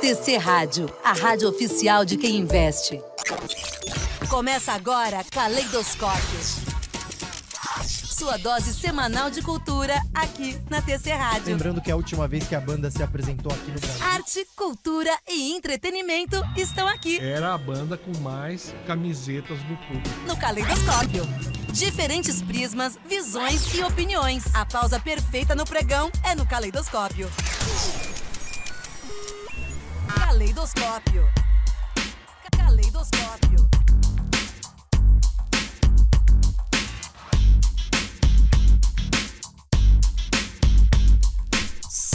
TC Rádio, a rádio oficial de quem investe. Começa agora Caleidoscópio. Sua dose semanal de cultura aqui na TC Rádio. Lembrando que a última vez que a banda se apresentou aqui no Brasil. Arte, cultura e entretenimento estão aqui. Era a banda com mais camisetas do público. No Caleidoscópio. Diferentes prismas, visões e opiniões. A pausa perfeita no pregão é no Caleidoscópio. Caleidoscópio. Caleidoscópio.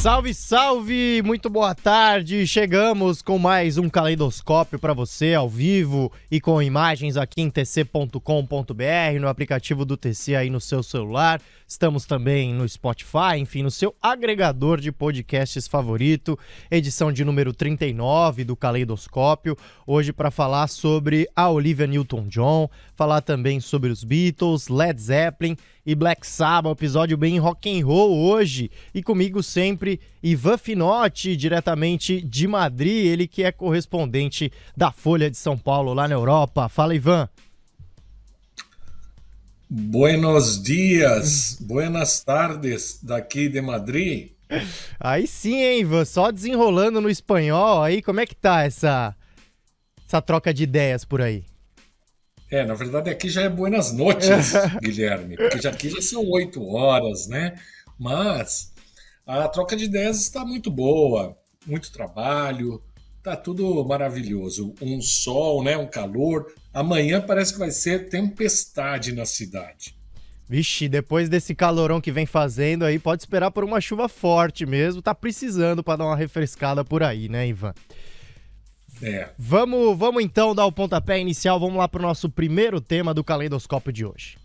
Salve, salve! Muito boa tarde! Chegamos com mais um caleidoscópio para você ao vivo e com imagens aqui em tc.com.br, no aplicativo do TC aí no seu celular. Estamos também no Spotify, enfim, no seu agregador de podcasts favorito. Edição de número 39 do Caleidoscópio. Hoje para falar sobre a Olivia Newton-John, falar também sobre os Beatles, Led Zeppelin e Black Sabbath, episódio bem rock and roll hoje. E comigo sempre Ivan Finotti, diretamente de Madrid, ele que é correspondente da Folha de São Paulo lá na Europa. Fala, Ivan. Buenos dias, buenas tardes daqui de Madrid. Aí sim, hein, Ivan? Só desenrolando no espanhol aí, como é que tá essa, essa troca de ideias por aí? É, na verdade aqui já é buenas noites, Guilherme, porque já aqui já são oito horas, né? Mas a troca de ideias está muito boa, muito trabalho, tá tudo maravilhoso. Um sol, né? Um calor. Amanhã parece que vai ser tempestade na cidade. Vixe, depois desse calorão que vem fazendo aí, pode esperar por uma chuva forte mesmo. Tá precisando para dar uma refrescada por aí, né, Ivan? É. Vamos, vamos então dar o pontapé inicial. Vamos lá para o nosso primeiro tema do caleidoscópio de hoje.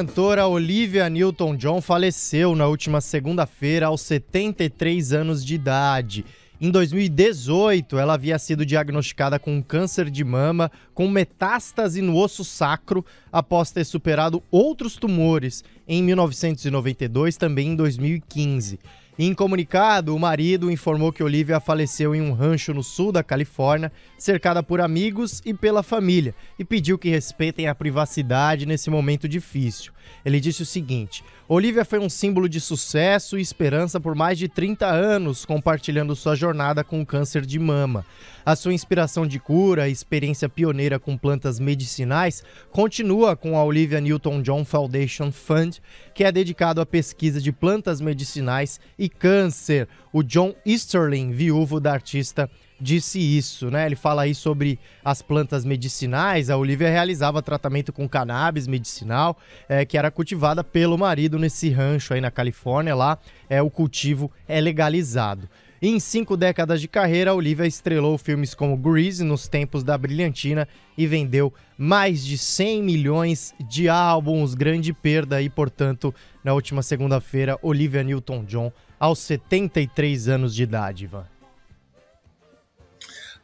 Cantora Olivia Newton-John faleceu na última segunda-feira aos 73 anos de idade. Em 2018, ela havia sido diagnosticada com câncer de mama com metástase no osso sacro após ter superado outros tumores em 1992, também em 2015. Em comunicado, o marido informou que Olivia faleceu em um rancho no sul da Califórnia, cercada por amigos e pela família, e pediu que respeitem a privacidade nesse momento difícil. Ele disse o seguinte: Olivia foi um símbolo de sucesso e esperança por mais de 30 anos, compartilhando sua jornada com o câncer de mama. A sua inspiração de cura e experiência pioneira com plantas medicinais continua com a Olivia Newton-John Foundation Fund, que é dedicado à pesquisa de plantas medicinais e câncer. O John Easterling, viúvo da artista disse isso, né? Ele fala aí sobre as plantas medicinais. A Olivia realizava tratamento com cannabis medicinal, é, que era cultivada pelo marido nesse rancho aí na Califórnia. Lá é o cultivo é legalizado. em cinco décadas de carreira, a Olivia estrelou filmes como Grease nos tempos da brilhantina e vendeu mais de 100 milhões de álbuns. Grande perda aí, portanto, na última segunda-feira, Olivia Newton-John, aos 73 anos de idade, Ivan.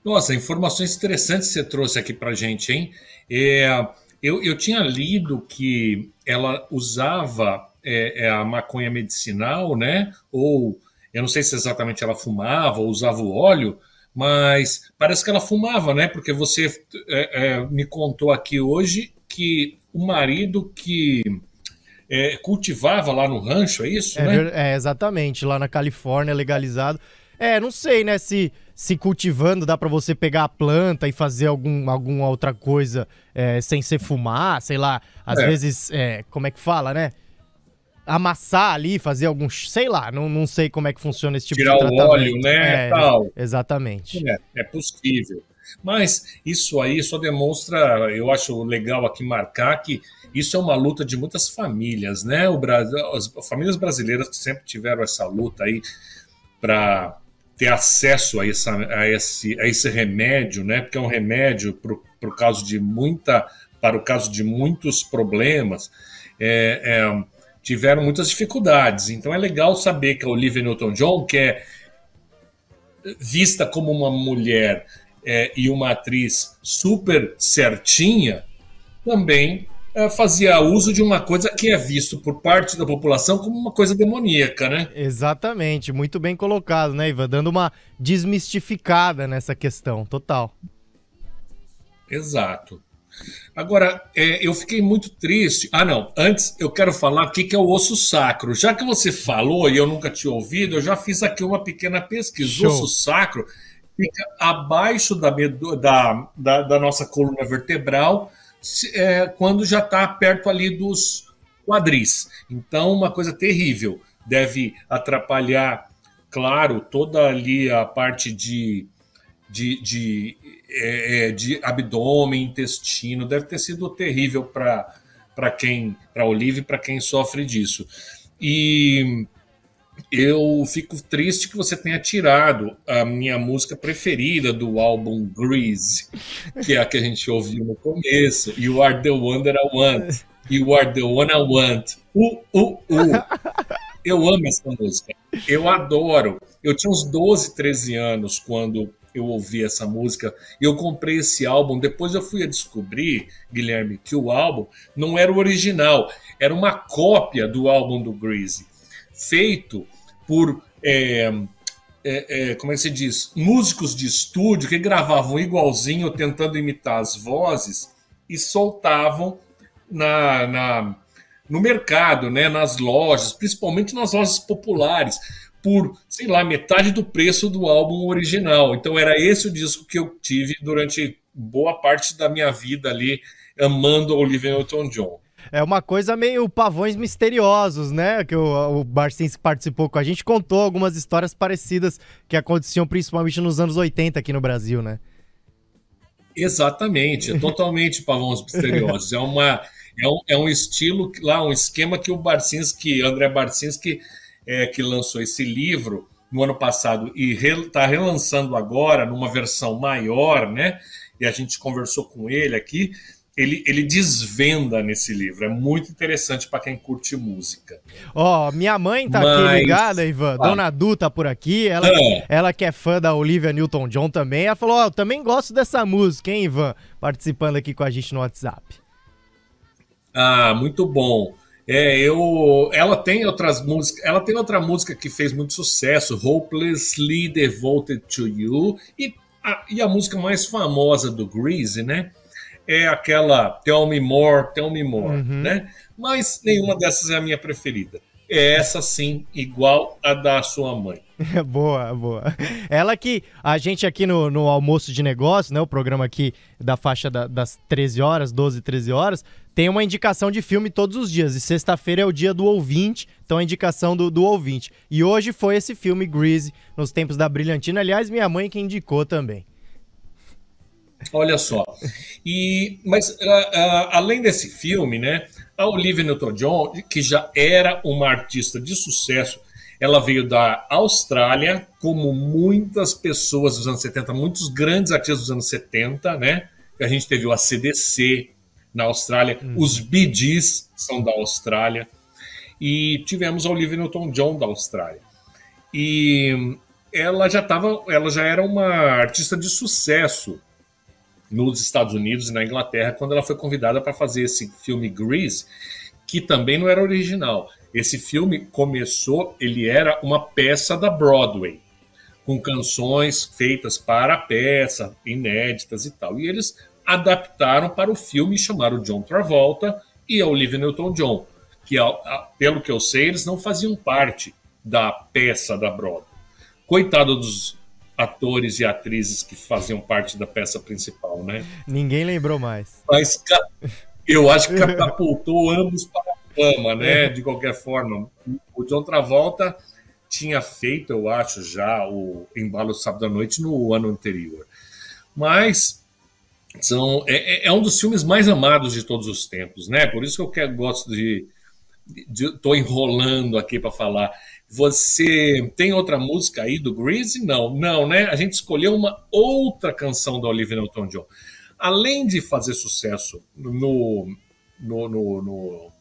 Nossa, informações interessantes você trouxe aqui para gente, hein? É, eu, eu tinha lido que ela usava é, é, a maconha medicinal, né? Ou eu não sei se exatamente ela fumava ou usava o óleo, mas parece que ela fumava, né? Porque você é, é, me contou aqui hoje que o marido que é, cultivava lá no rancho, é isso, é, né? É, exatamente, lá na Califórnia, legalizado. É, não sei, né, se, se cultivando dá para você pegar a planta e fazer algum, alguma outra coisa é, sem ser fumar, sei lá, às é. vezes, é, como é que fala, né? Amassar ali, fazer algum, sei lá, não, não sei como é que funciona esse tipo Tirar de tratamento. Tirar o óleo, né, é, tal. Exatamente. É, é possível. Mas isso aí só demonstra, eu acho legal aqui marcar que isso é uma luta de muitas famílias, né? O Brasil, as famílias brasileiras que sempre tiveram essa luta aí para ter acesso a, essa, a, esse, a esse remédio, né? Porque é um remédio para o caso de muita, para o caso de muitos problemas, é, é, tiveram muitas dificuldades. Então é legal saber que a Olivia Newton-John, que é vista como uma mulher é, e uma atriz super certinha, também fazia uso de uma coisa que é visto por parte da população como uma coisa demoníaca, né? Exatamente, muito bem colocado, né, Ivan? Dando uma desmistificada nessa questão, total. Exato. Agora, é, eu fiquei muito triste. Ah, não. Antes, eu quero falar o que é o osso sacro. Já que você falou e eu nunca tinha ouvido, eu já fiz aqui uma pequena pesquisa. Show. O osso sacro fica abaixo da, da, da, da nossa coluna vertebral, é, quando já está perto ali dos quadris. Então, uma coisa terrível. Deve atrapalhar, claro, toda ali a parte de, de, de, é, é de abdômen, intestino. Deve ter sido terrível para quem, para Olive, para quem sofre disso. E eu fico triste que você tenha tirado a minha música preferida do álbum Grease, que é a que a gente ouviu no começo. You are the one that I want. You are the one I want. Uh, uh, uh. Eu amo essa música. Eu adoro. Eu tinha uns 12, 13 anos quando eu ouvi essa música. Eu comprei esse álbum. Depois eu fui a descobrir, Guilherme, que o álbum não era o original. Era uma cópia do álbum do Grease feito por, é, é, é, como é que se diz, músicos de estúdio que gravavam igualzinho, tentando imitar as vozes e soltavam na, na, no mercado, né, nas lojas, principalmente nas lojas populares, por, sei lá, metade do preço do álbum original. Então era esse o disco que eu tive durante boa parte da minha vida ali, amando Olivia Newton-John é uma coisa meio pavões misteriosos, né? Que o, o Barcins participou com a gente contou algumas histórias parecidas que aconteciam principalmente nos anos 80 aqui no Brasil, né? Exatamente, é totalmente pavões misteriosos. É, uma, é, um, é um estilo, lá, um esquema que o Barcinski, André Barcinski, é, que lançou esse livro no ano passado e está re, relançando agora numa versão maior, né? E a gente conversou com ele aqui ele, ele desvenda nesse livro. É muito interessante para quem curte música. Ó, oh, minha mãe tá Mas... aqui ligada, Ivan. Ah. Dona Du tá por aqui. Ela, ah. ela que é fã da Olivia Newton-John também. Ela falou: Ó, oh, eu também gosto dessa música, hein, Ivan? Participando aqui com a gente no WhatsApp. Ah, muito bom. É, eu, ela tem outras músicas, ela tem outra música que fez muito sucesso, Hopelessly Devoted to You, e a, e a música mais famosa do Grease, né? É aquela Tell Me More, Tell Me More, uhum. né? Mas nenhuma dessas é a minha preferida. É essa sim, igual a da sua mãe. boa, boa. Ela que a gente aqui no, no almoço de negócio, né? O programa aqui da faixa da, das 13 horas, 12, 13 horas, tem uma indicação de filme todos os dias. E sexta-feira é o dia do ouvinte, então a indicação do, do ouvinte. E hoje foi esse filme Grease, nos tempos da Brilhantina. Aliás, minha mãe que indicou também. Olha só. E, mas, uh, uh, além desse filme, né, a Olivia Newton-John, que já era uma artista de sucesso, ela veio da Austrália, como muitas pessoas dos anos 70, muitos grandes artistas dos anos 70, né? A gente teve o ACDC na Austrália, hum. os Bee Gees são da Austrália, e tivemos a Olivia Newton-John da Austrália. E ela já tava, ela já era uma artista de sucesso nos Estados Unidos e na Inglaterra quando ela foi convidada para fazer esse filme Grease, que também não era original. Esse filme começou, ele era uma peça da Broadway, com canções feitas para a peça, inéditas e tal. E eles adaptaram para o filme e chamaram John Travolta e a Olivia Newton-John, que, pelo que eu sei, eles não faziam parte da peça da Broadway. Coitado dos atores e atrizes que faziam parte da peça principal, né? Ninguém lembrou mais. Mas eu acho que catapultou ambos para a fama, né? De qualquer forma. O John Travolta tinha feito, eu acho, já o Embalo Sábado à Noite no ano anterior. Mas são, é, é, é um dos filmes mais amados de todos os tempos, né? Por isso que eu quero, gosto de. Estou enrolando aqui para falar. Você tem outra música aí do Greasy? Não, não, né? A gente escolheu uma outra canção da Olivia Newton-John. Além de fazer sucesso no, no, no, no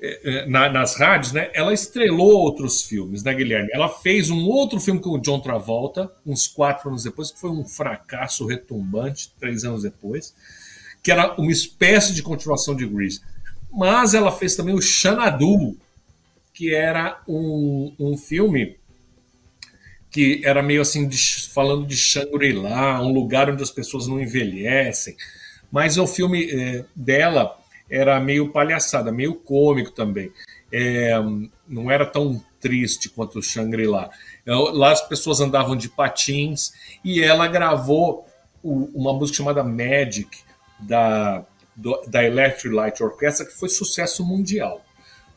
é, é, na, nas rádios, né? Ela estrelou outros filmes, né, Guilherme? Ela fez um outro filme com o John Travolta, uns quatro anos depois, que foi um fracasso retumbante, três anos depois, que era uma espécie de continuação de Grease. Mas ela fez também o Xanadu, que era um, um filme que era meio assim, de, falando de Shangri-La, um lugar onde as pessoas não envelhecem. Mas o filme é, dela era meio palhaçada, meio cômico também. É, não era tão triste quanto o Shangri-La. É, lá as pessoas andavam de patins e ela gravou uma música chamada Magic da, do, da Electric Light Orchestra, que foi sucesso mundial.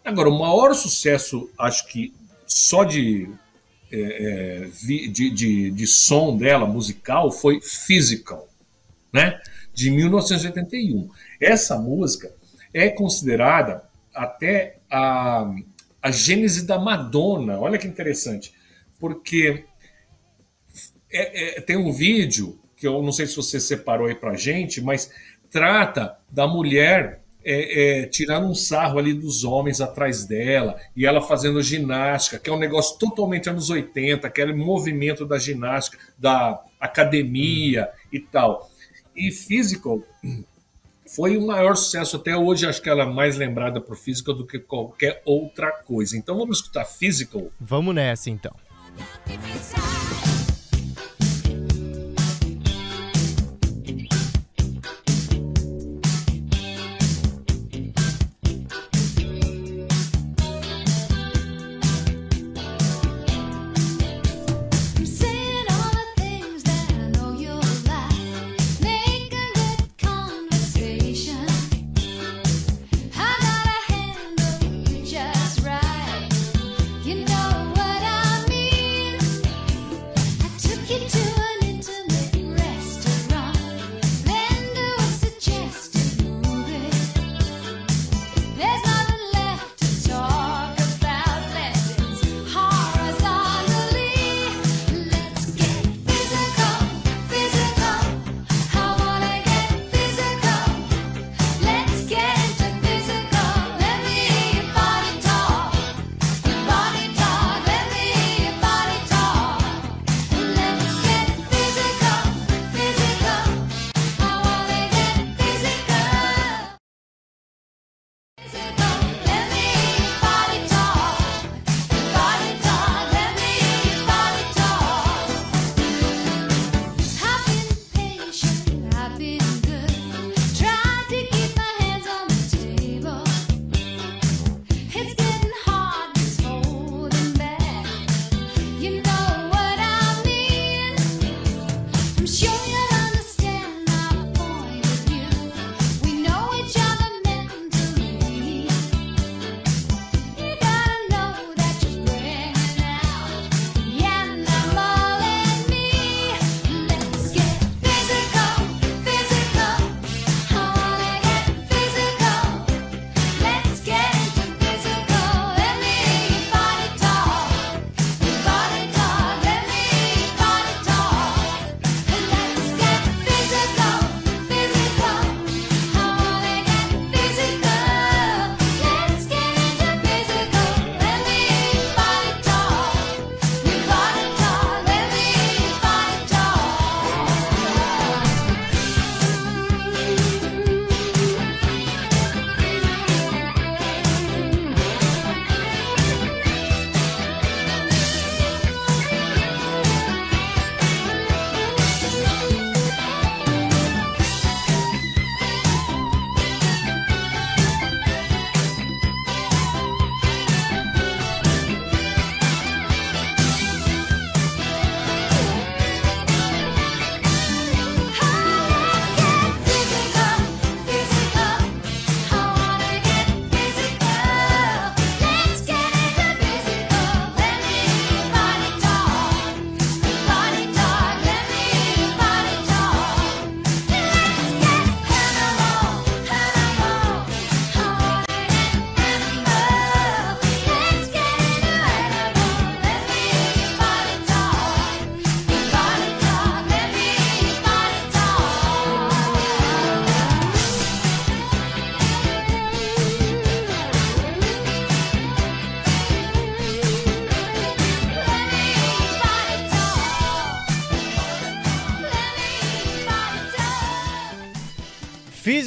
Agora, o maior sucesso, acho que só de, é, é de, de, de som dela, musical, foi Physical, né? de 1981. Essa música é considerada até a, a gênese da Madonna. Olha que interessante, porque é, é, tem um vídeo que eu não sei se você separou aí pra gente, mas trata da mulher é, é, tirando um sarro ali dos homens atrás dela e ela fazendo ginástica, que é um negócio totalmente anos 80, aquele movimento da ginástica, da academia e tal. E Physical foi o maior sucesso até hoje. Acho que ela é mais lembrada por Physical do que qualquer outra coisa. Então vamos escutar Physical. Vamos nessa então.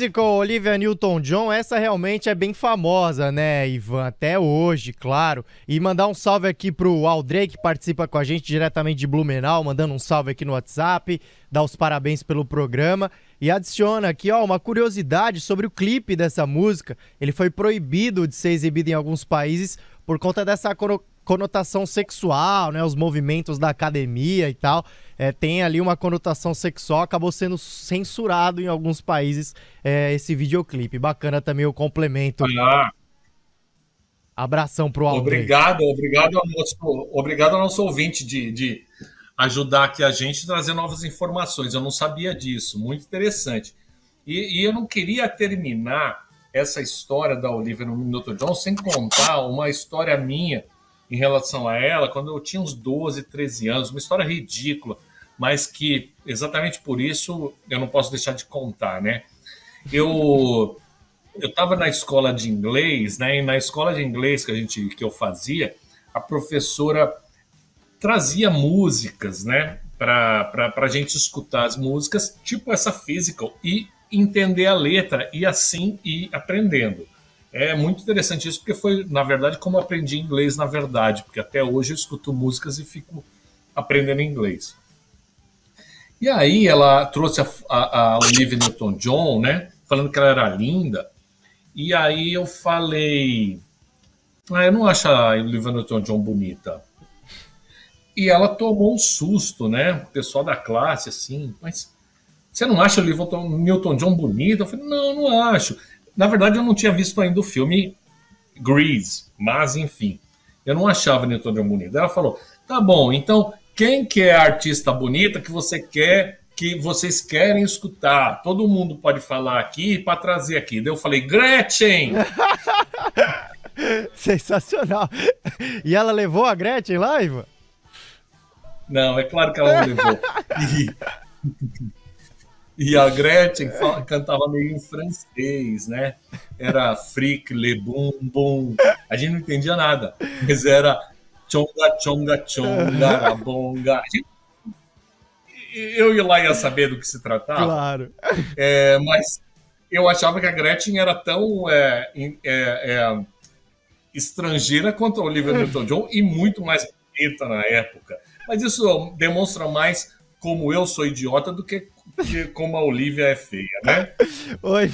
Physical, Olivia Newton-John, essa realmente é bem famosa, né, Ivan? Até hoje, claro. E mandar um salve aqui pro Aldrey, que participa com a gente diretamente de Blumenau, mandando um salve aqui no WhatsApp, dá os parabéns pelo programa. E adiciona aqui, ó, uma curiosidade sobre o clipe dessa música. Ele foi proibido de ser exibido em alguns países por conta dessa conotação sexual, né? Os movimentos da academia e tal. É, tem ali uma conotação sexual, acabou sendo censurado em alguns países é, esse videoclipe. Bacana também o complemento. Ah. Abração pro Aldo. Obrigado, obrigado ao nosso, obrigado ao nosso ouvinte de, de ajudar aqui a gente a trazer novas informações. Eu não sabia disso, muito interessante. E, e eu não queria terminar essa história da Olivia no Minuto John sem contar uma história minha em relação a ela quando eu tinha uns 12, 13 anos, uma história ridícula, mas que exatamente por isso eu não posso deixar de contar, né? Eu eu estava na escola de inglês, né? E na escola de inglês que a gente que eu fazia, a professora trazia músicas, né? Para a gente escutar as músicas, tipo essa physical, e entender a letra e assim ir aprendendo. É muito interessante isso, porque foi, na verdade, como eu aprendi inglês, na verdade, porque até hoje eu escuto músicas e fico aprendendo inglês. E aí ela trouxe a, a, a Olivia Newton-John, né, falando que ela era linda, e aí eu falei, ah, eu não acho a Olivia Newton-John bonita. E ela tomou um susto, né, o pessoal da classe, assim, mas você não acha a Olivia Newton-John bonita? Eu falei, não, não acho. Na verdade, eu não tinha visto ainda o filme Grease, mas enfim, eu não achava Newton John bonita. Ela falou: tá bom, então quem que é a artista bonita que você quer, que vocês querem escutar? Todo mundo pode falar aqui para trazer aqui. Daí eu falei: Gretchen! Sensacional. E ela levou a Gretchen lá, Ivan? Não, é claro que ela não levou. E a Gretchen cantava meio em francês, né? Era fric, le bum, bum. A gente não entendia nada, mas era chonga, chonga, chonga, rabonga. Eu ia lá ia saber do que se tratava. Claro. É, mas eu achava que a Gretchen era tão é, é, é, estrangeira quanto a Olivia Newton-John e muito mais bonita na época. Mas isso demonstra mais como eu sou idiota do que como a Olivia é feia, né? Oi,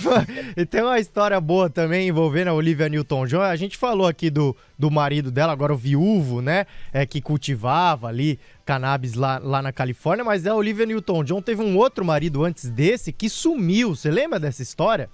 e tem uma história boa também envolvendo a Olivia Newton-John. A gente falou aqui do, do marido dela, agora o viúvo, né? É, que cultivava ali cannabis lá, lá na Califórnia, mas a Olivia Newton-John teve um outro marido antes desse que sumiu. Você lembra dessa história?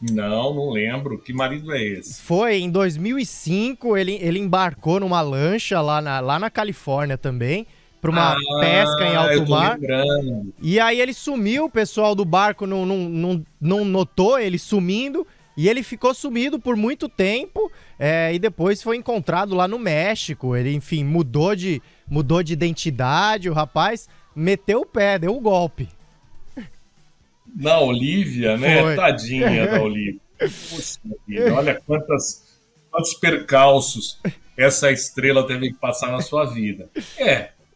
Não, não lembro. Que marido é esse? Foi em 2005, ele, ele embarcou numa lancha lá na, lá na Califórnia também para uma ah, pesca em alto mar. Lembrando. E aí ele sumiu, o pessoal do barco não, não, não, não notou ele sumindo. E ele ficou sumido por muito tempo é, e depois foi encontrado lá no México. Ele, enfim, mudou de, mudou de identidade. O rapaz meteu o pé, deu o um golpe. Na Olivia, né? Foi. Tadinha da Olivia. Poxa vida, olha quantas, quantos percalços essa estrela teve que passar na sua vida. É,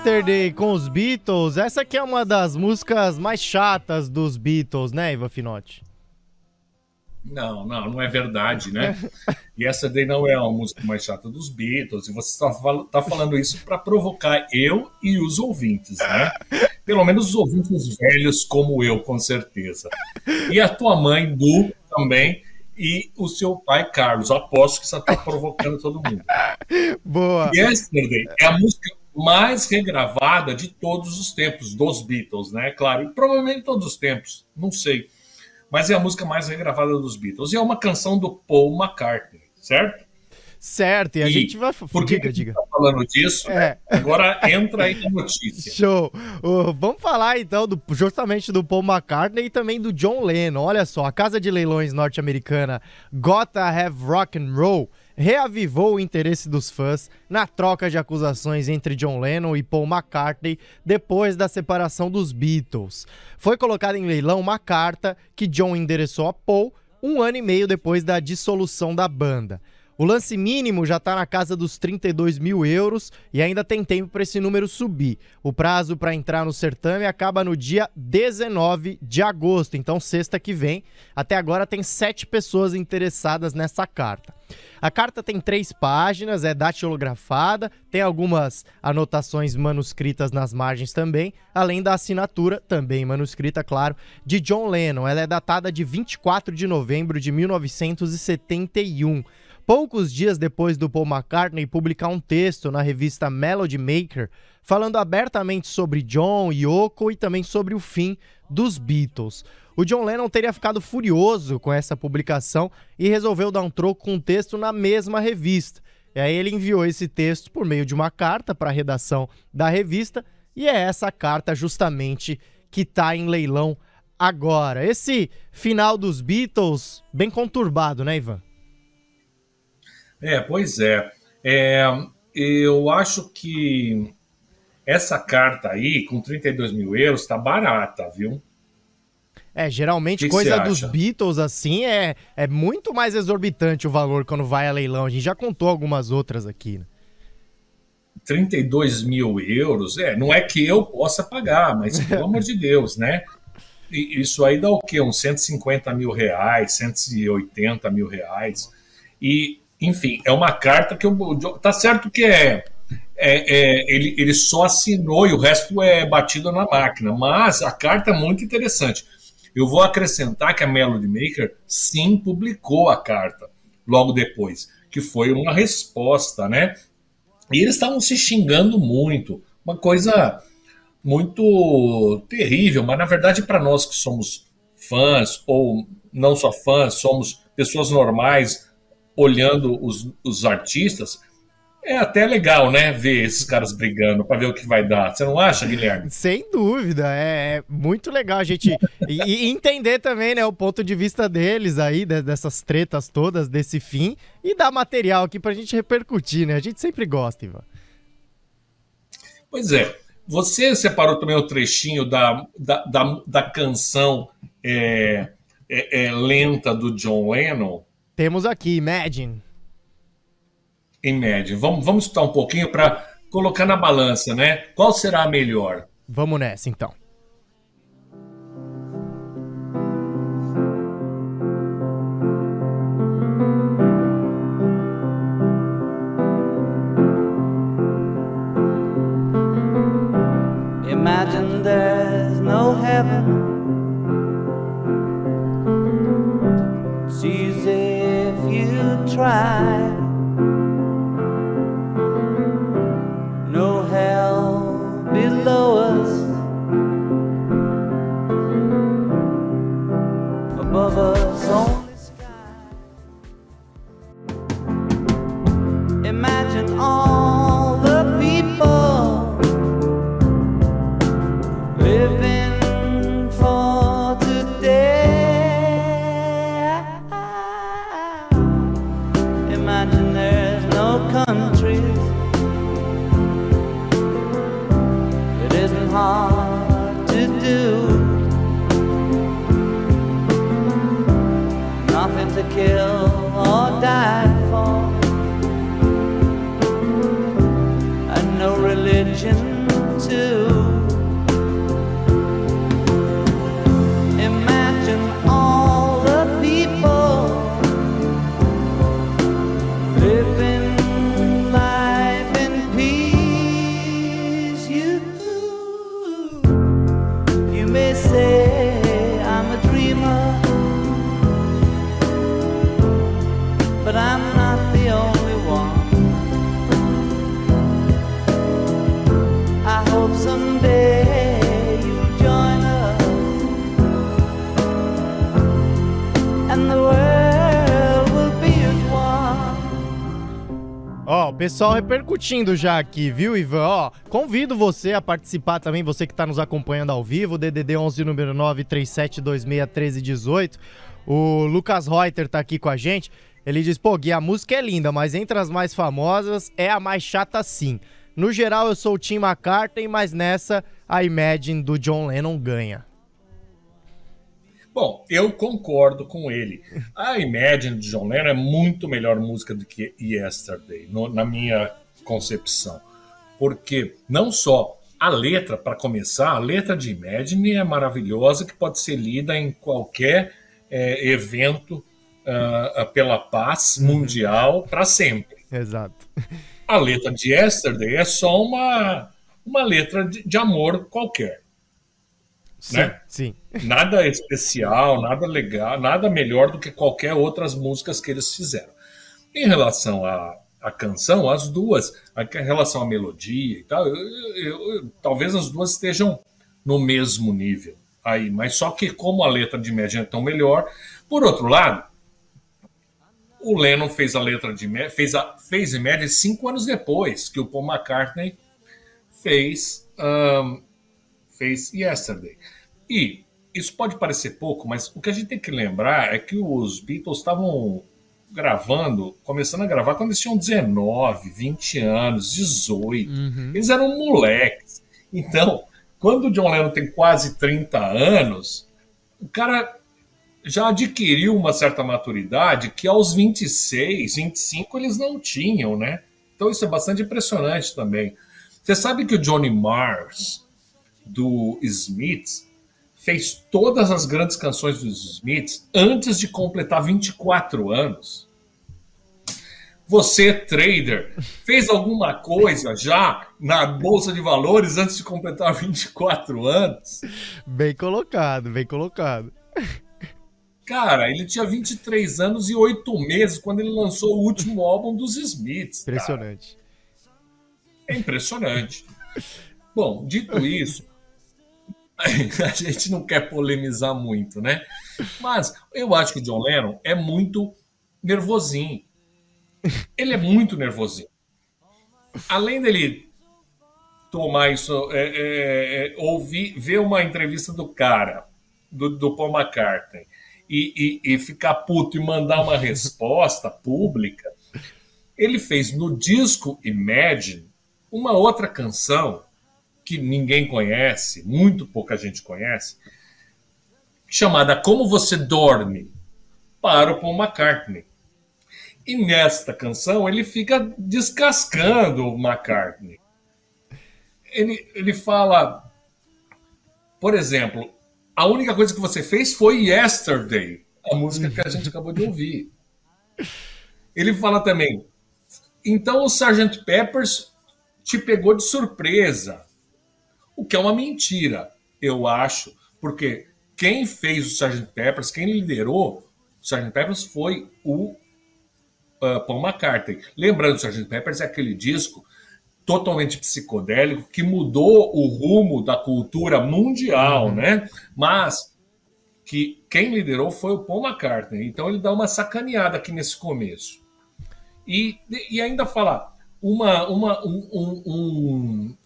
Yesterday com os Beatles, essa aqui é uma das músicas mais chatas dos Beatles, né, Iva Finotti? Não, não, não é verdade, né? Yesterday não é uma música mais chata dos Beatles, e você está tá falando isso para provocar eu e os ouvintes, né? Pelo menos os ouvintes velhos como eu, com certeza. E a tua mãe, Du, também, e o seu pai, Carlos. Aposto que você está provocando todo mundo. Boa. Yesterday é a música mais regravada de todos os tempos dos Beatles, né? Claro, e provavelmente todos os tempos, não sei. Mas é a música mais regravada dos Beatles. E é uma canção do Paul McCartney, certo? Certo, e a E gente vai. Por que diga, que diga. tá falando disso? É. Agora entra aí na notícia. Show! Ô, vamos falar então do- justamente do Paul McCartney e também do John Lennon. Olha só, a casa de leilões norte-americana Gotta Have Rock and Roll reavivou o interesse dos fãs na troca de acusações entre John Lennon e Paul McCartney depois da separação dos Beatles. Foi colocada em leilão uma carta que John endereçou a Paul um ano e meio depois da dissolução da banda. O lance mínimo já está na casa dos 32 mil euros e ainda tem tempo para esse número subir. O prazo para entrar no certame acaba no dia 19 de agosto, então sexta que vem. Até agora tem sete pessoas interessadas nessa carta. A carta tem três páginas, é datilografada, tem algumas anotações manuscritas nas margens também, além da assinatura, também manuscrita, claro, de John Lennon. Ela é datada de 24 de novembro de 1971. Poucos dias depois do Paul McCartney publicar um texto na revista Melody Maker falando abertamente sobre John, Yoko e também sobre o fim dos Beatles. O John Lennon teria ficado furioso com essa publicação e resolveu dar um troco com o texto na mesma revista. E aí ele enviou esse texto por meio de uma carta para a redação da revista e é essa carta justamente que está em leilão agora. Esse final dos Beatles bem conturbado, né, Ivan? É, pois é. É, Eu acho que essa carta aí, com 32 mil euros, tá barata, viu? É, geralmente Que coisa dos? Beatles, assim, é, é muito mais exorbitante o valor quando vai a leilão. A gente já contou algumas outras aqui, né? 32 mil euros, é, não é que eu possa pagar, mas pelo amor de Deus, né? E Isso aí dá o quê? Uns 150 mil reais, 180 mil reais. E, enfim, é uma carta que eu. Tá certo que é. é- é, ele, ele só assinou e o resto é batido na máquina, mas a carta é muito interessante. Eu vou acrescentar que a Melody Maker sim publicou a carta logo depois, que foi uma resposta, né? E eles estavam se xingando muito, uma coisa muito terrível, mas na verdade para nós que somos fãs ou não só fãs, somos pessoas normais olhando os, os artistas, é até legal, né, ver esses caras brigando para ver o que vai dar. Você não acha, Guilherme? Sem dúvida, é, é muito legal a gente e, entender também, né, o ponto de vista deles aí, de- dessas tretas todas, desse fim, e dar material aqui pra gente repercutir, né? A gente sempre gosta, Ivan. Pois é. Você separou também o trechinho da, da, da, da canção é, é, é, lenta do John Lennon? Temos aqui, Imagine. em média. Vamos, vamos escutar um pouquinho para colocar na balança, né? Qual será a melhor? Vamos nessa, então. Imagine there's no heaven. Try. Pessoal repercutindo já aqui, viu, Ivan? Ó, convido você a participar também, você que tá nos acompanhando ao vivo, DDD 11 número 937261318. O Lucas Reuter tá aqui com a gente. Ele diz: "Pô, Gui, a música é linda, mas entre as mais famosas é a mais chata sim. No geral, eu sou o Tim McCartney, mas nessa a Imagine do John Lennon ganha." Bom, eu concordo com ele. A Imagine de John Lennon é muito melhor música do que Yesterday, no- na minha concepção. Porque não só a letra, para começar, a letra de Imagine é maravilhosa, que pode ser lida em qualquer eh, evento ah, pela paz mundial para sempre. Exato. A letra de Yesterday é só uma, uma letra de, de amor qualquer. Sim, Né? sim. Nada especial, nada legal, nada melhor do que qualquer outras músicas que eles fizeram. Em relação à, à canção, as duas, em relação à melodia e tal, eu- eu- eu- talvez as duas estejam no mesmo nível aí, mas só que como a letra de Imagine é tão melhor, por outro lado, o Lennon fez a letra de fez a fez Imagine cinco anos depois que o Paul McCartney fez ahn, fez Yesterday. E isso pode parecer pouco, mas o que a gente tem que lembrar é que os Beatles estavam gravando, começando a gravar quando eles tinham 19, 20 anos, 18. Eles eram moleques. Então, quando o John Lennon tem quase 30 anos, o cara já adquiriu uma certa maturidade que aos 26, 25 eles não tinham, né? Então isso é bastante impressionante também. Você sabe que o Johnny Mars, do Smiths, fez todas as grandes canções dos Smiths antes de completar 24 anos? Você, trader, fez alguma coisa já na Bolsa de Valores antes de completar 24 anos? Bem colocado, bem colocado. Cara, ele tinha 23 anos e 8 meses quando ele lançou o último álbum dos Smiths. cara. Impressionante. É impressionante. Bom, dito isso, a gente não quer polemizar muito, né? Mas eu acho que o John Lennon é muito nervosinho. Ele é muito nervosinho. Além dele tomar isso, é, é, é, ouvir, ver uma entrevista do cara, do, do Paul McCartney, e, e, e ficar puto e mandar uma resposta pública, ele fez no disco Imagine uma outra canção que ninguém conhece, muito pouca gente conhece, chamada Como Você Dorme, para o Paul McCartney. E nesta canção ele fica descascando o McCartney. Ele, ele fala, por exemplo, a única coisa que você fez foi Yesterday, a música que a gente acabou de ouvir. Ele fala também, então o Sgt. Peppers te pegou de surpresa. O que é uma mentira, eu acho, porque quem fez o Sgt. Peppers, quem liderou o Sgt. Peppers foi o uh, Paul McCartney. Lembrando, o Sgt. Peppers é aquele disco totalmente psicodélico que mudou o rumo da cultura mundial, né? Mas que quem liderou foi o Paul McCartney. Então ele dá uma sacaneada aqui nesse começo. E, e ainda fala uma, uma, um, um,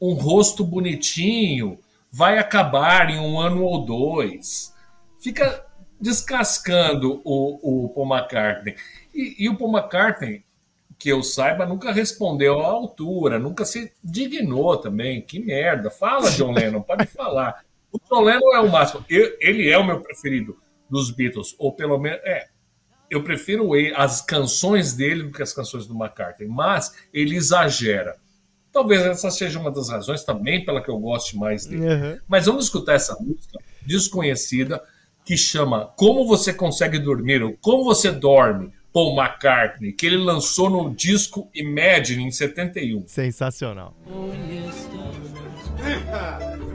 um, rosto bonitinho vai acabar em um ano ou dois. Fica descascando o, o Paul McCartney. E, e, o Paul McCartney, que eu saiba, nunca respondeu à altura, nunca se dignou também. Que merda. Fala, John Lennon, pode falar. O John Lennon é o máximo. Eu, ele é o meu preferido dos Beatles, ou pelo menos. É, eu prefiro ele, as canções dele do que as canções do McCartney, mas ele exagera. Talvez essa seja uma das razões também pela que eu goste mais dele. Uhum. Mas vamos escutar essa música desconhecida que chama Como Você Consegue Dormir, ou Como Você Dorme, Paul McCartney, que ele lançou no disco Imagine em 71. Sensacional. Oh, yes,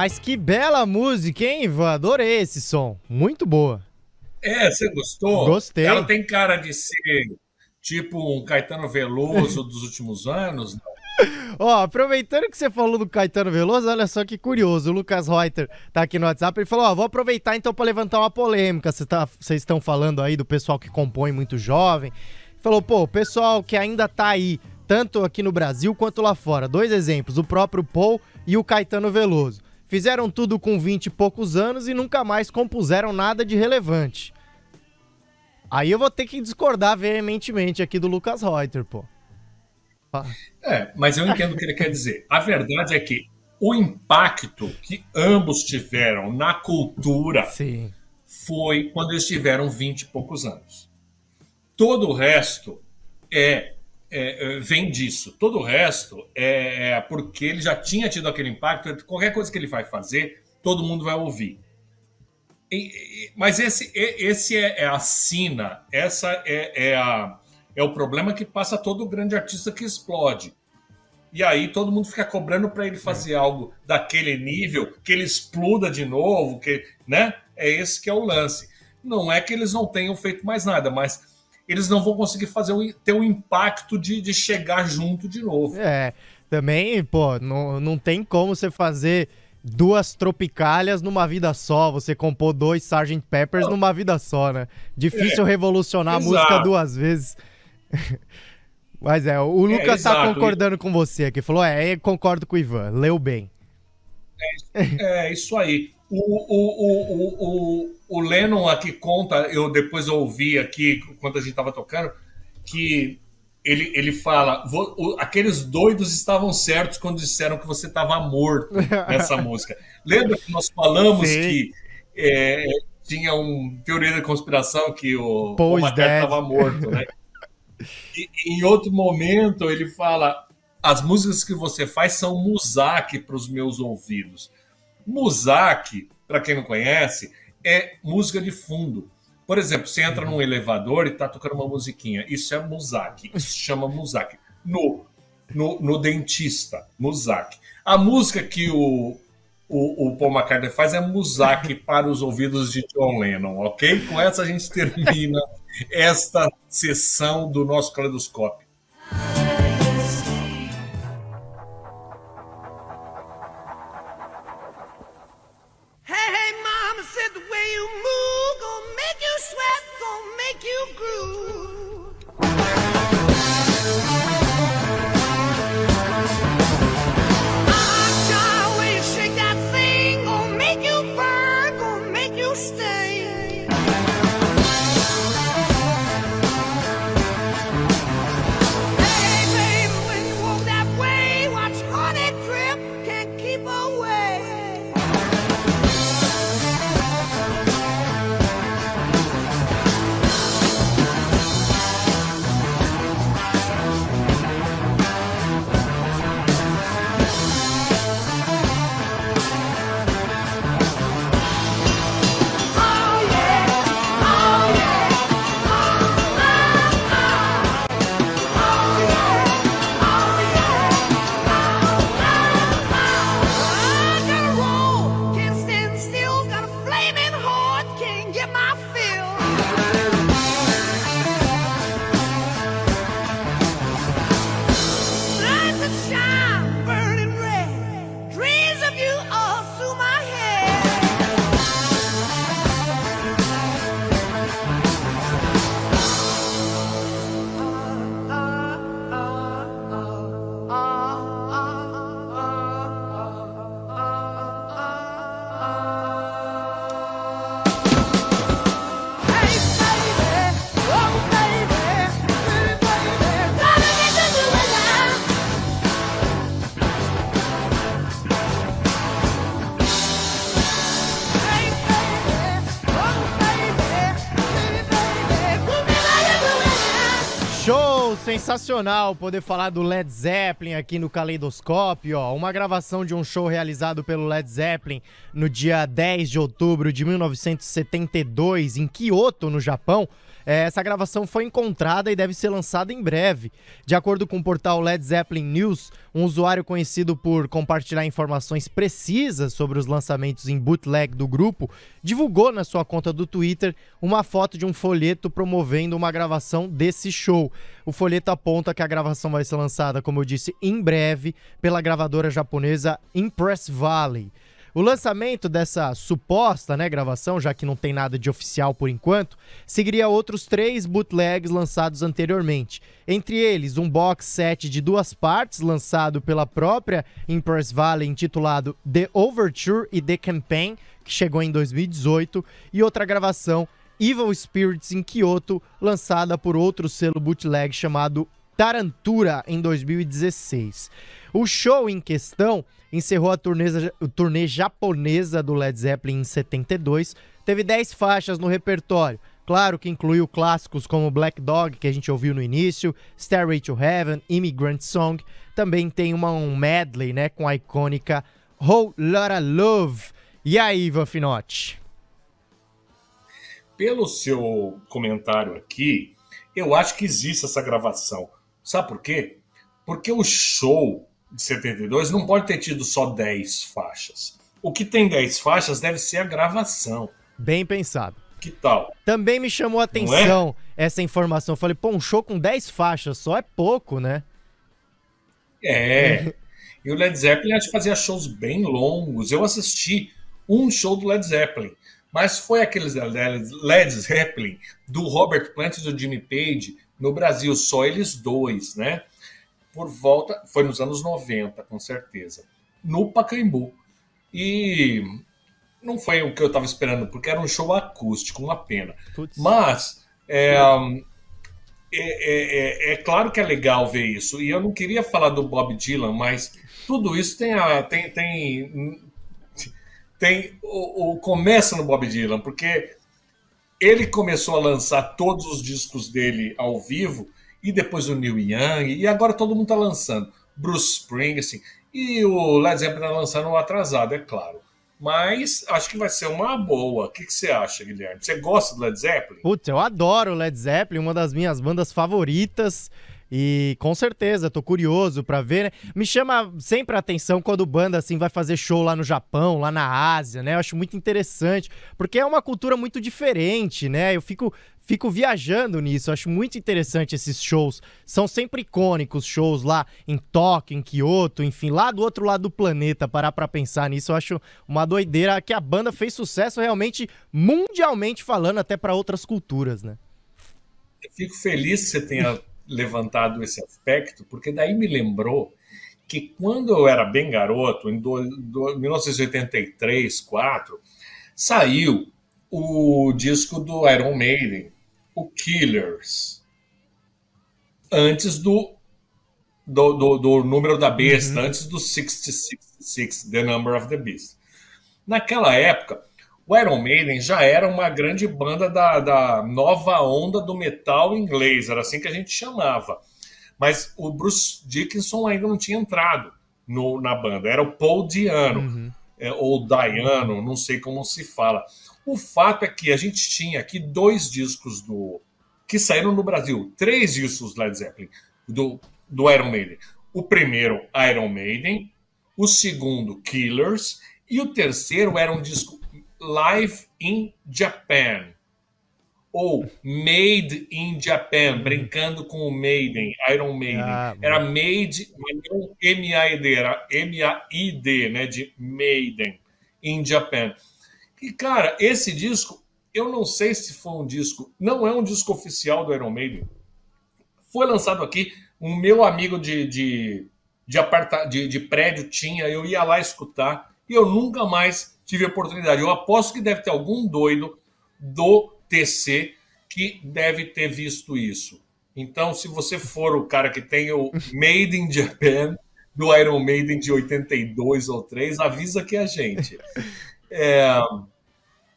Mas que bela música, hein, Ivan? Adorei esse som. Muito boa. É, você gostou? Gostei. Ela tem cara de ser tipo um Caetano Veloso dos últimos anos? Não. Ó, aproveitando que você falou do Caetano Veloso, olha só que curioso. O Lucas Reuter tá aqui no WhatsApp. Ele falou: Ó, vou aproveitar então para levantar uma polêmica. Vocês tá, vocês estão falando aí do pessoal que compõe muito jovem. Falou: pô, o pessoal que ainda tá aí, tanto aqui no Brasil quanto lá fora. Dois exemplos: o próprio Paul e o Caetano Veloso. Fizeram tudo com 20 e poucos anos e nunca mais compuseram nada de relevante. Aí eu vou ter que discordar veementemente aqui do Lucas Reuter, pô. É, mas eu entendo o que ele quer dizer. A verdade é que o impacto que ambos tiveram na cultura Sim. foi quando eles tiveram 20 e poucos anos. Todo o resto é, é, é, vem disso. Todo o resto é, é porque ele já tinha tido aquele impacto. Qualquer coisa que ele vai fazer, todo mundo vai ouvir. E- e- mas esse, esse é, é a sina, essa é, é, a, é o problema que passa todo grande artista que explode. E aí todo mundo fica cobrando para ele fazer algo daquele nível, que ele exploda de novo, que, né? É esse que é o lance. Não é que eles não tenham feito mais nada, mas eles não vão conseguir fazer o, ter o impacto de, de chegar junto de novo. É, também, pô, não, não tem como você fazer duas tropicalhas numa vida só, você compor dois Sgt. Peppers numa vida só, né? Difícil revolucionar a exato. música duas vezes. Mas é, o Lucas tá exato. concordando com você aqui, falou, é, concordo com o Ivan, leu bem. É isso aí. O, o, o, o, o, Lennon aqui conta, eu depois ouvi aqui, quando a gente estava tocando, que ele, ele fala: "Vo- o- aqueles doidos estavam certos quando disseram que você estava morto nessa música. Lembra que nós falamos Sim. que é, tinha uma teoria da conspiração que o Paul Paul is McCartney dead. estava morto, né? E, em outro momento ele fala: as músicas que você faz são musaque para os meus ouvidos. Musaque, para quem não conhece, é música de fundo. Por exemplo, você entra num elevador e tá tocando uma musiquinha. Isso é musaque. Isso se chama musaque. No, no, no dentista, musaque. A música que o, o, o Paul McCartney faz é musaque para os ouvidos de John Lennon, ok? Com essa a gente termina esta sessão do nosso caleidoscópio. Sensacional poder falar do Led Zeppelin aqui no Caleidoscópio, ó. Uma gravação de um show realizado pelo Led Zeppelin no dia 10 de outubro de 1972 em Kyoto, no Japão. É, essa gravação foi encontrada e deve ser lançada em breve. De acordo com o portal Led Zeppelin News, um usuário conhecido por compartilhar informações precisas sobre os lançamentos em bootleg do grupo, divulgou na sua conta do Twitter uma foto de um folheto promovendo uma gravação desse show. O folheto aponta que a gravação vai ser lançada, como eu disse, em breve pela gravadora japonesa Impress Valley. O lançamento dessa suposta né, gravação, já que não tem nada de oficial por enquanto, seguiria outros três bootlegs lançados anteriormente. Entre eles, um box set de duas partes lançado pela própria Impress Valley, intitulado The Overture e The Campaign, que chegou em 2018, e outra gravação, Evil Spirits in Kyoto, lançada por outro selo bootleg chamado Tarantura em 2016. O show em questão encerrou a turnê, a turnê japonesa do Led Zeppelin em 72. Teve 10 faixas no repertório. Claro que incluiu clássicos como Black Dog, que a gente ouviu no início, Stairway to Heaven, Immigrant Song. Também tem uma, um medley né, com a icônica Whole Lotta Love. E aí, Ivan Finotti? Pelo seu comentário aqui, eu acho que existe essa gravação. Sabe por quê? Porque o show de 72 não pode ter tido só 10 faixas. O que tem 10 faixas deve ser a gravação. Bem pensado. Que tal? Também me chamou a atenção é? essa informação. Eu falei, pô, um show com 10 faixas só é pouco, né? É. e o Led Zeppelin acho que fazia shows bem longos. Eu assisti um show do Led Zeppelin, mas foi aqueles Led Zeppelin do Robert Plant e do Jimmy Page no Brasil, só eles dois, né? por volta, foi nos anos 90, com certeza, no Pacaembu. E não foi o que eu estava esperando, porque era um show acústico, uma pena. Mas é, é, é, é, claro que é legal ver isso. E eu não queria falar do Bob Dylan, mas tudo isso tem a, tem, tem, tem o, o começa no Bob Dylan, porque ele começou a lançar todos os discos dele ao vivo e depois o Neil Young, e agora todo mundo está lançando. Bruce Springsteen, e o Led Zeppelin está lançando atrasado, é claro. Mas acho que vai ser uma boa. O que, que você acha, Guilherme? Você gosta do Led Zeppelin? Putz, eu adoro o Led Zeppelin, uma das minhas bandas favoritas. E com certeza, tô curioso para ver. Né? Me chama sempre a atenção quando banda assim vai fazer show lá no Japão, lá na Ásia, né? Eu acho muito interessante, porque é uma cultura muito diferente, né? Eu fico fico viajando nisso, acho muito interessante esses shows. São sempre icônicos shows lá em Tóquio, em Kyoto, enfim, lá do outro lado do planeta, parar para pensar nisso, eu acho uma doideira que a banda fez sucesso realmente mundialmente falando até para outras culturas, né? Eu fico feliz que você tenha levantado esse aspecto, porque daí me lembrou que quando eu era bem garoto, em do, do, 1983, 4, saiu o disco do Iron Maiden, o Killers, antes do do, do, do número da besta, uhum. antes do 666, The Number of the Beast. Naquela época, o Iron Maiden já era uma grande banda da, da nova onda do metal inglês, era assim que a gente chamava. Mas o Bruce Dickinson ainda não tinha entrado no, na banda, era o Paul Diano, uhum. é, ou Diano, não sei como se fala. O fato é que a gente tinha aqui dois discos do que saíram no Brasil, três discos do Led Zeppelin, do, do Iron Maiden. O primeiro, Iron Maiden, o segundo, Killers, e o terceiro era um disco Live in Japan ou Made in Japan, brincando com o Maiden, Iron Maiden. Ah, era Made, mas não M-A-I-D, era M-A-I-D, né, de Maiden, in Japan. E, cara, esse disco, eu não sei se foi um disco, não é um disco oficial do Iron Maiden. Foi lançado aqui, um meu amigo de, de, de, aparta, de, de prédio tinha, eu ia lá escutar, e eu nunca mais tive a oportunidade. Eu aposto que deve ter algum doido do TC que deve ter visto isso. Então, se você for o cara que tem o Made in Japan, do Iron Maiden de 82 ou 3, avisa que a gente. É,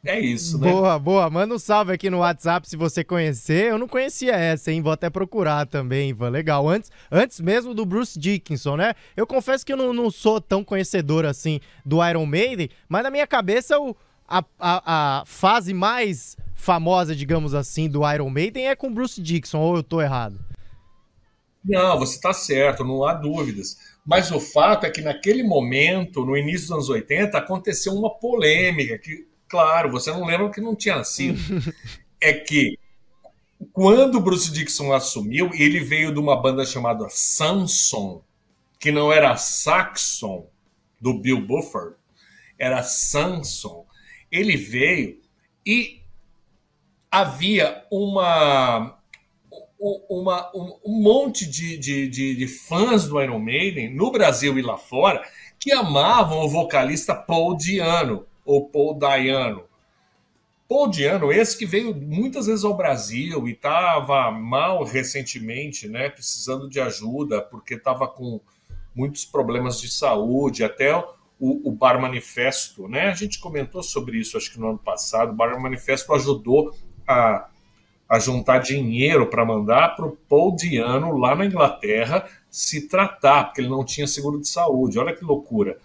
é isso, né? Boa, boa. Manda um salve aqui no WhatsApp se você conhecer. Eu não conhecia essa, hein? Vou até procurar também, Ivan. Legal. Antes, antes mesmo do Bruce Dickinson, né? Eu confesso que eu não, não sou tão conhecedor assim do Iron Maiden, mas na minha cabeça o a, a, a fase mais famosa, digamos assim, do Iron Maiden é com Bruce Dixon, ou eu tô errado? Não, você está certo, não há dúvidas. Mas o fato é que naquele momento, no início dos anos 80, aconteceu uma polêmica que, claro, você não lembra que não tinha nascido. é que quando o Bruce Dixon assumiu, ele veio de uma banda chamada Samson, que não era Saxon, do Bill Buford, era Samson. Ele veio e havia uma uma, um, um monte de, de, de, de, fãs do Iron Maiden, no Brasil e lá fora, que amavam o vocalista Paul Diano, ou Paul Dayano. Paul Diano, esse que veio muitas vezes ao Brasil e estava mal recentemente, né, precisando de ajuda, porque estava com muitos problemas de saúde, até o, o Bar Manifesto, né? A gente comentou sobre isso, acho que no ano passado. O Bar Manifesto ajudou a a juntar dinheiro para mandar para o Paul lá na Inglaterra se tratar, porque ele não tinha seguro de saúde. Olha que loucura.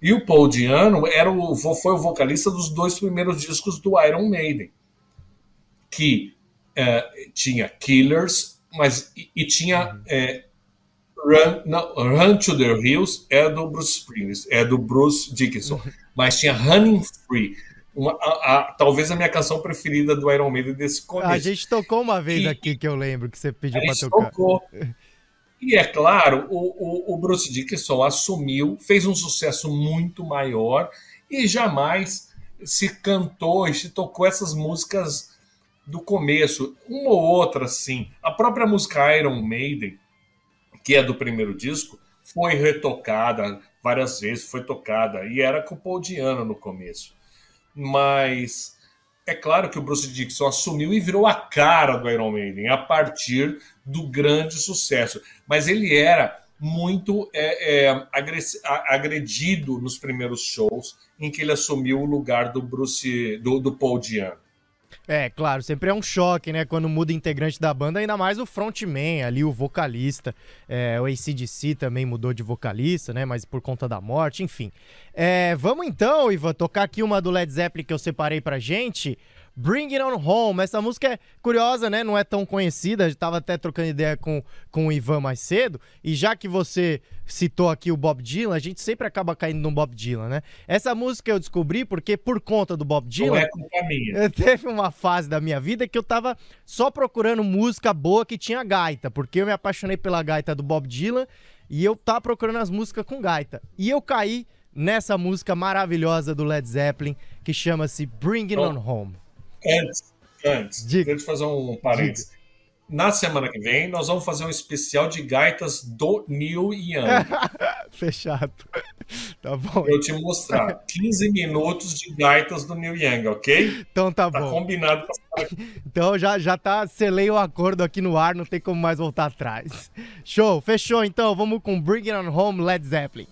E o Paul Diano era o, foi o vocalista dos dois primeiros discos do Iron Maiden, que é, tinha Killers, mas e, e tinha é, Run, não, Run to the Hills é do Bruce Springsteen, é do Bruce Dickinson, mas tinha Running Free uma, a, a, talvez a minha canção preferida do Iron Maiden desse começo. A gente tocou uma vez e, aqui que eu lembro que você pediu para tocar. Tocou. E é claro, o, o, o, Bruce Dickinson assumiu, fez um sucesso muito maior e jamais se cantou e se tocou essas músicas do começo. Uma ou outra, sim. A própria música Iron Maiden, que é do primeiro disco, foi retocada várias vezes, foi tocada e era com o Paul Diano no começo mas é claro que o Bruce Dixon assumiu e virou a cara do Iron Maiden a partir do grande sucesso. Mas ele era muito é, é, agredido nos primeiros shows em que ele assumiu o lugar do Bruce do, do Paul Diano. É, claro, sempre é um choque, né? Quando muda integrante da banda, ainda mais o frontman ali, o vocalista. É, o ACDC também mudou de vocalista, né? Mas por conta da morte, enfim. É, vamos então, Ivan, tocar aqui uma do Led Zeppelin que eu separei pra gente. Bring It On Home. Essa música é curiosa, né? Não é tão conhecida. Eu tava até trocando ideia com, com o Ivan mais cedo. E já que você citou aqui o Bob Dylan, a gente sempre acaba caindo no Bob Dylan, né? Essa música eu descobri porque, por conta do Bob Dylan. É. Teve uma fase da minha vida que eu tava só procurando música boa que tinha gaita. Porque eu me apaixonei pela gaita do Bob Dylan. E eu tava procurando as músicas com gaita. E eu caí nessa música maravilhosa do Led Zeppelin que chama-se Bring It On Home. Antes, antes, Diga. deixa eu fazer um parênteses. Na semana que vem, nós vamos fazer um especial de gaitas do Neil Young. Fechado. Tá bom. Eu te mostrar 15 minutos de gaitas do Neil Young, ok? Então tá, tá bom. Tá combinado. Então já, já tá, selei o acordo aqui no ar, não tem como mais voltar atrás. Show, fechou então. Vamos com Bring It On Home, Led Zeppelin.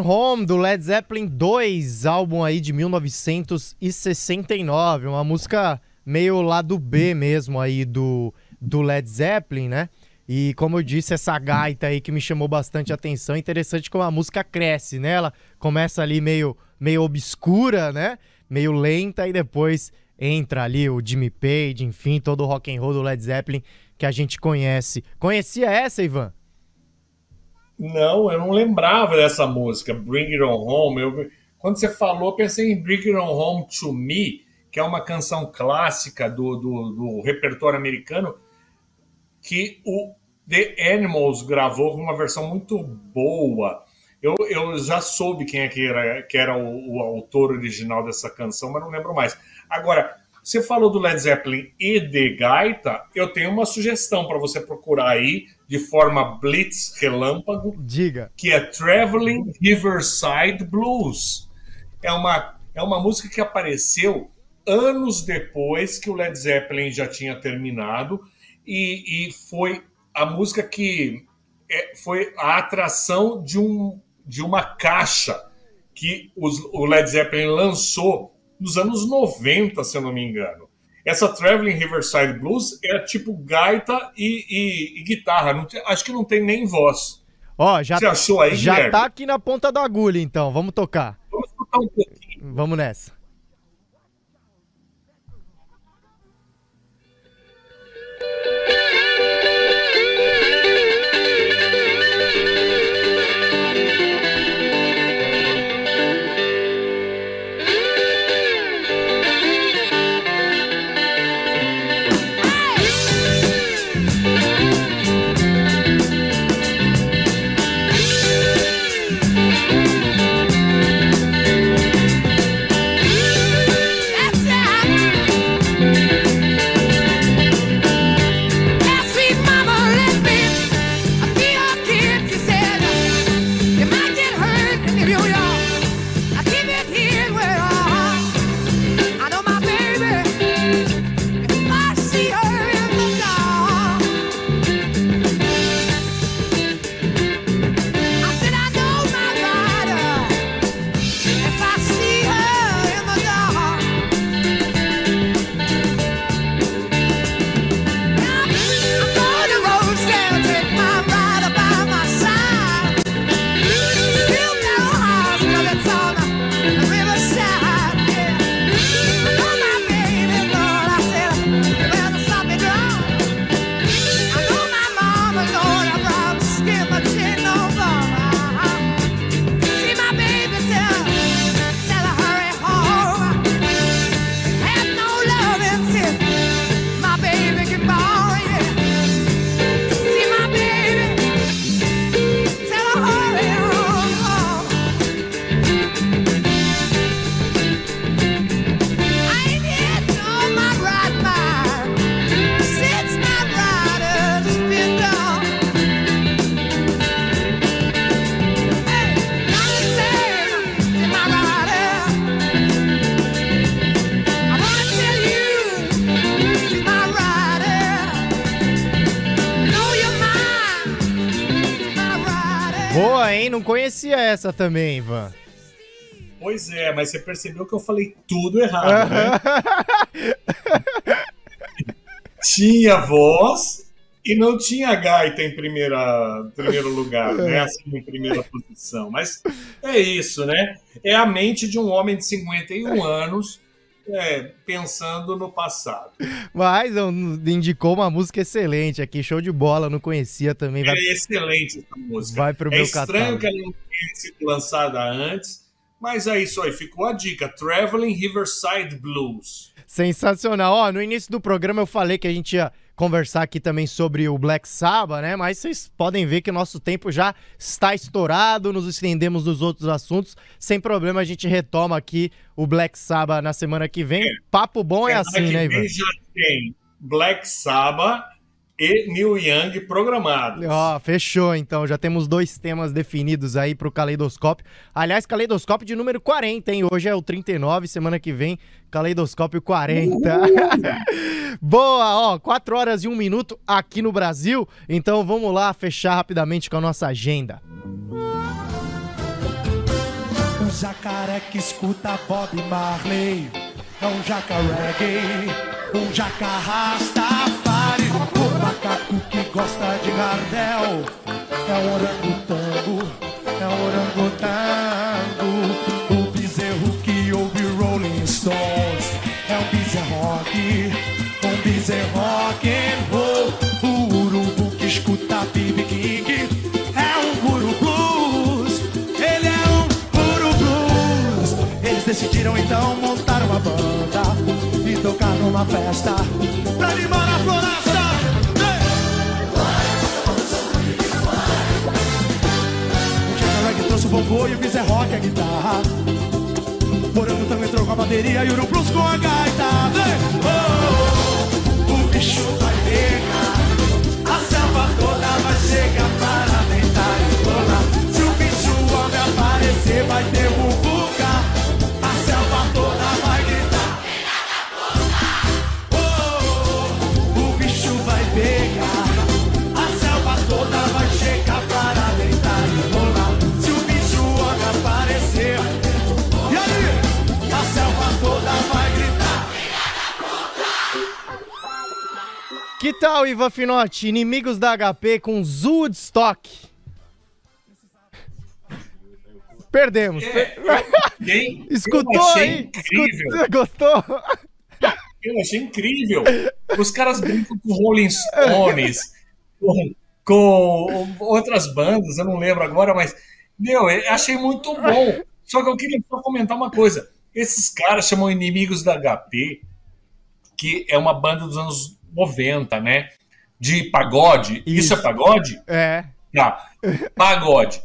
Home, do Led Zeppelin 2, álbum aí de 1969. Uma música meio lado B mesmo aí do, do Led Zeppelin, né? E como eu disse, essa gaita aí que me chamou bastante atenção. Interessante como a música cresce, né? Ela começa ali meio, meio obscura, né? Meio lenta e depois entra ali o Jimmy Page, enfim, todo o rock and roll do Led Zeppelin que a gente conhece. Conhecia essa, Ivan? Não, eu não lembrava dessa música, Bring It On Home. Eu, quando você falou, pensei em Bring It On Home to Me, que é uma canção clássica do, do, do repertório americano, que o The Animals gravou com uma versão muito boa. Eu, eu já soube quem é que era, que era o, o autor original dessa canção, mas não lembro mais. Agora, você falou do Led Zeppelin e de gaita, eu tenho uma sugestão para você procurar aí de forma blitz relâmpago. Diga. Que é Traveling Riverside Blues. É uma, é uma música que apareceu anos depois que o Led Zeppelin já tinha terminado e, e foi a música que é, foi a atração de, um, de uma caixa que os, o Led Zeppelin lançou nos anos 90, se eu não me engano. Essa Traveling Riverside Blues é tipo gaita e, e, e guitarra. Tem, acho que não tem nem voz. Ó, já, Você achou aí, já Guilherme? tá aqui na ponta da agulha, então. Vamos tocar. Vamos escutar um pouquinho. Vamos nessa. Essa também, Ivan. Pois é, mas você percebeu que eu falei tudo errado, né? tinha voz e não tinha gaita em primeira, primeiro lugar, né? Assim, em primeira posição. Mas é isso, né? É a mente de um homem de 51 anos é, pensando no passado. Mas indicou uma música excelente aqui, show de bola, não conhecia também. Vai, É excelente essa música. vai pro É meu estranho catálogo. que ela não tenha sido lançada antes, mas é isso aí, ficou a dica: Traveling Riverside Blues. Sensacional. Ó, no início do programa eu falei que a gente ia conversar aqui também sobre o Black Sabbath, né? Mas vocês podem ver que o nosso tempo já está estourado, nos estendemos nos outros assuntos. Sem problema, a gente retoma aqui o Black Sabbath na semana que vem. Papo bom é Semana assim, né, Ivan? já tem Black Sabbath e Neil Young programados. Ó, fechou então. Já temos dois temas definidos aí pro Caleidoscópio. Aliás, Caleidoscópio de número 40, hein? Hoje é o 39, semana que vem, Caleidoscópio 40. Boa, ó, 4 horas e 1 minuto aqui no Brasil. Então vamos lá fechar rapidamente com a nossa agenda. Um jacaré que escuta Bob Marley É um jaca reggae Um jaca O que gosta de Gardel. É um orangotango É um orangotango. O bezerro que ouve Rolling Stones. É um bezerro rock Um bezerro rock and roll. O urubu que escuta B.B. King É um guru blues. Ele é um guru blues. Eles decidiram então montar uma banda E tocar numa festa Pra animar a floresta bongô e o Biz é rock a guitarra. Morango também entrou com a bateria e o Blues com a gaita. Vem! Oh, o bicho vai pegar. A selva toda vai chegar para deitar e rolar Se o bicho homem aparecer vai ter bubuca Que tal, Ivan Finotti? Inimigos da HP com Woodstock. Perdemos. Hein? Escutou eu aí? Escutou? Gostou? Eu achei incrível. Os caras brincam com Rolling Stones, com, com outras bandas, eu não lembro agora, mas, meu, eu achei muito bom. Só que eu queria só comentar uma coisa. Esses caras chamam Inimigos da HP, que é uma banda dos anos 90, né? De pagode. Isso, Isso. é pagode? É. Tá. Pagode.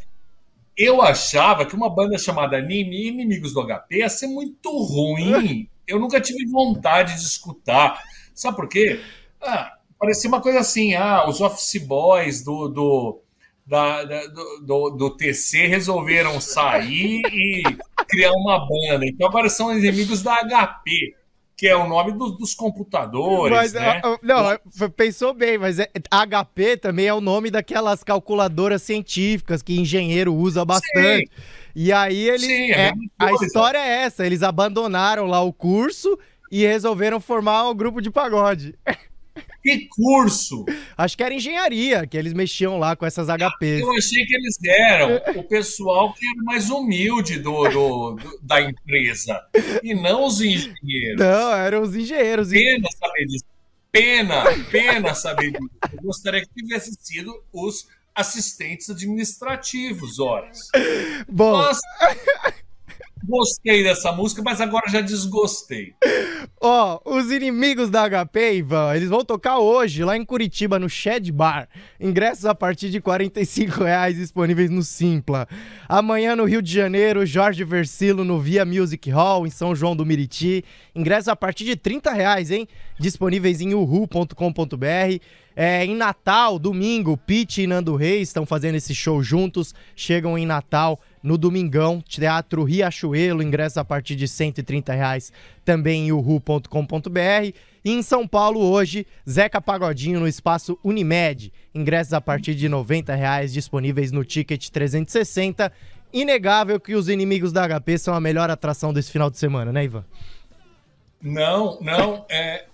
Eu achava que uma banda chamada Nini- Inimigos do HP ia ser muito ruim. Eu nunca tive vontade de escutar. Sabe por quê? Ah, parecia uma coisa assim: ah, os Office Boys do, do, da- da- do, do- do TC resolveram sair e criar uma banda. Então agora são inimigos da HP, que é o nome dos, dos computadores, Mas, né? ah, ah, não, f- pensou bem, mas é- HP também é o nome daquelas calculadoras científicas que engenheiro usa bastante. E aí eles. Sim, é a é- a história é essa: eles abandonaram lá o curso e resolveram formar um grupo de pagode. Que curso! Acho que era engenharia, que eles mexiam lá com essas HPs. Eu achei que eles eram o pessoal que era mais humilde do, do- do- da empresa e não os engenheiros. Não, eram os engenheiros. Pena saber disso. Pena, pena saber disso. Eu gostaria que tivessem sido os assistentes administrativos, horas. Bom, Mas gostei dessa música, mas agora já desgostei. Ó, os inimigos da HP, Ivan, eles vão tocar hoje lá em Curitiba, no Shed Bar. Ingressos a partir de 45 reais disponíveis no Simpla. Amanhã no Rio de Janeiro, Jorge Versilo no Via Music Hall, em São João do Miriti. Ingressos a partir de 30 reais, hein? Disponíveis em uhu.com.br. É, em Natal, domingo, Pete e Nando Reis estão fazendo esse show juntos. Chegam em Natal no domingão, Teatro Riachuelo, ingressos a partir de 130 reais, também em uhu.com.br. E em São Paulo, hoje, Zeca Pagodinho no espaço Unimed. Ingressos a partir de 90 reais disponíveis no Ticket 360. Inegável que os inimigos da HP são a melhor atração desse final de semana, né, Ivan? Não, não. É,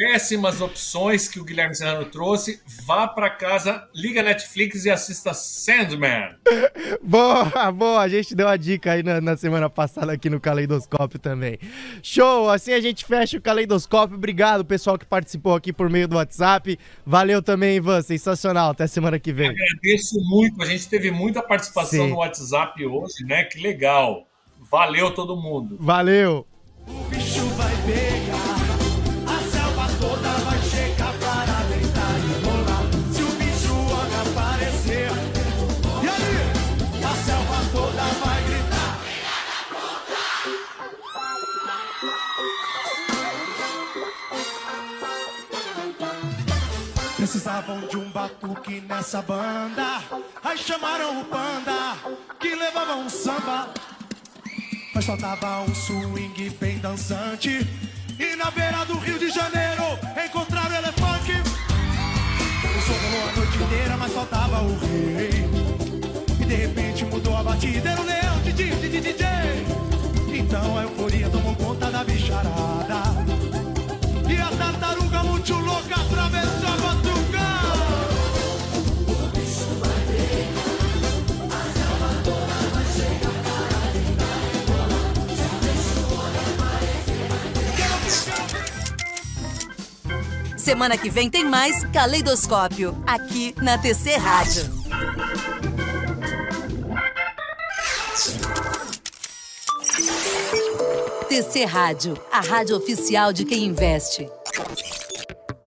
péssimas opções que o Guilherme Serrano trouxe. Vá para casa, liga Netflix e assista Sandman. boa, boa. A gente deu a dica aí na, na, semana passada aqui no Caleidoscópio também. Show! Assim a gente fecha o Caleidoscópio. Obrigado, pessoal que participou aqui por meio do WhatsApp. Valeu também, Ivan. Sensacional. Até semana que vem. Agradeço muito. A gente teve muita participação Sim. no WhatsApp hoje, né? Que legal. Valeu todo mundo. Valeu. O bicho vai pegar. Precisavam de um batuque nessa banda. Aí chamaram o panda, que levava um samba. Mas faltava um swing bem dançante. E na beira do Rio de Janeiro encontraram o elefante. O som rolou a noite inteira, mas faltava o rei. E de repente mudou a batida, era o leão de DJ. Então a euforia tomou conta da bicharada. E a tartaruga muito louca atravessou a Semana que vem tem mais Caleidoscópio, aqui na TC Rádio. TC Rádio, a rádio oficial de quem investe.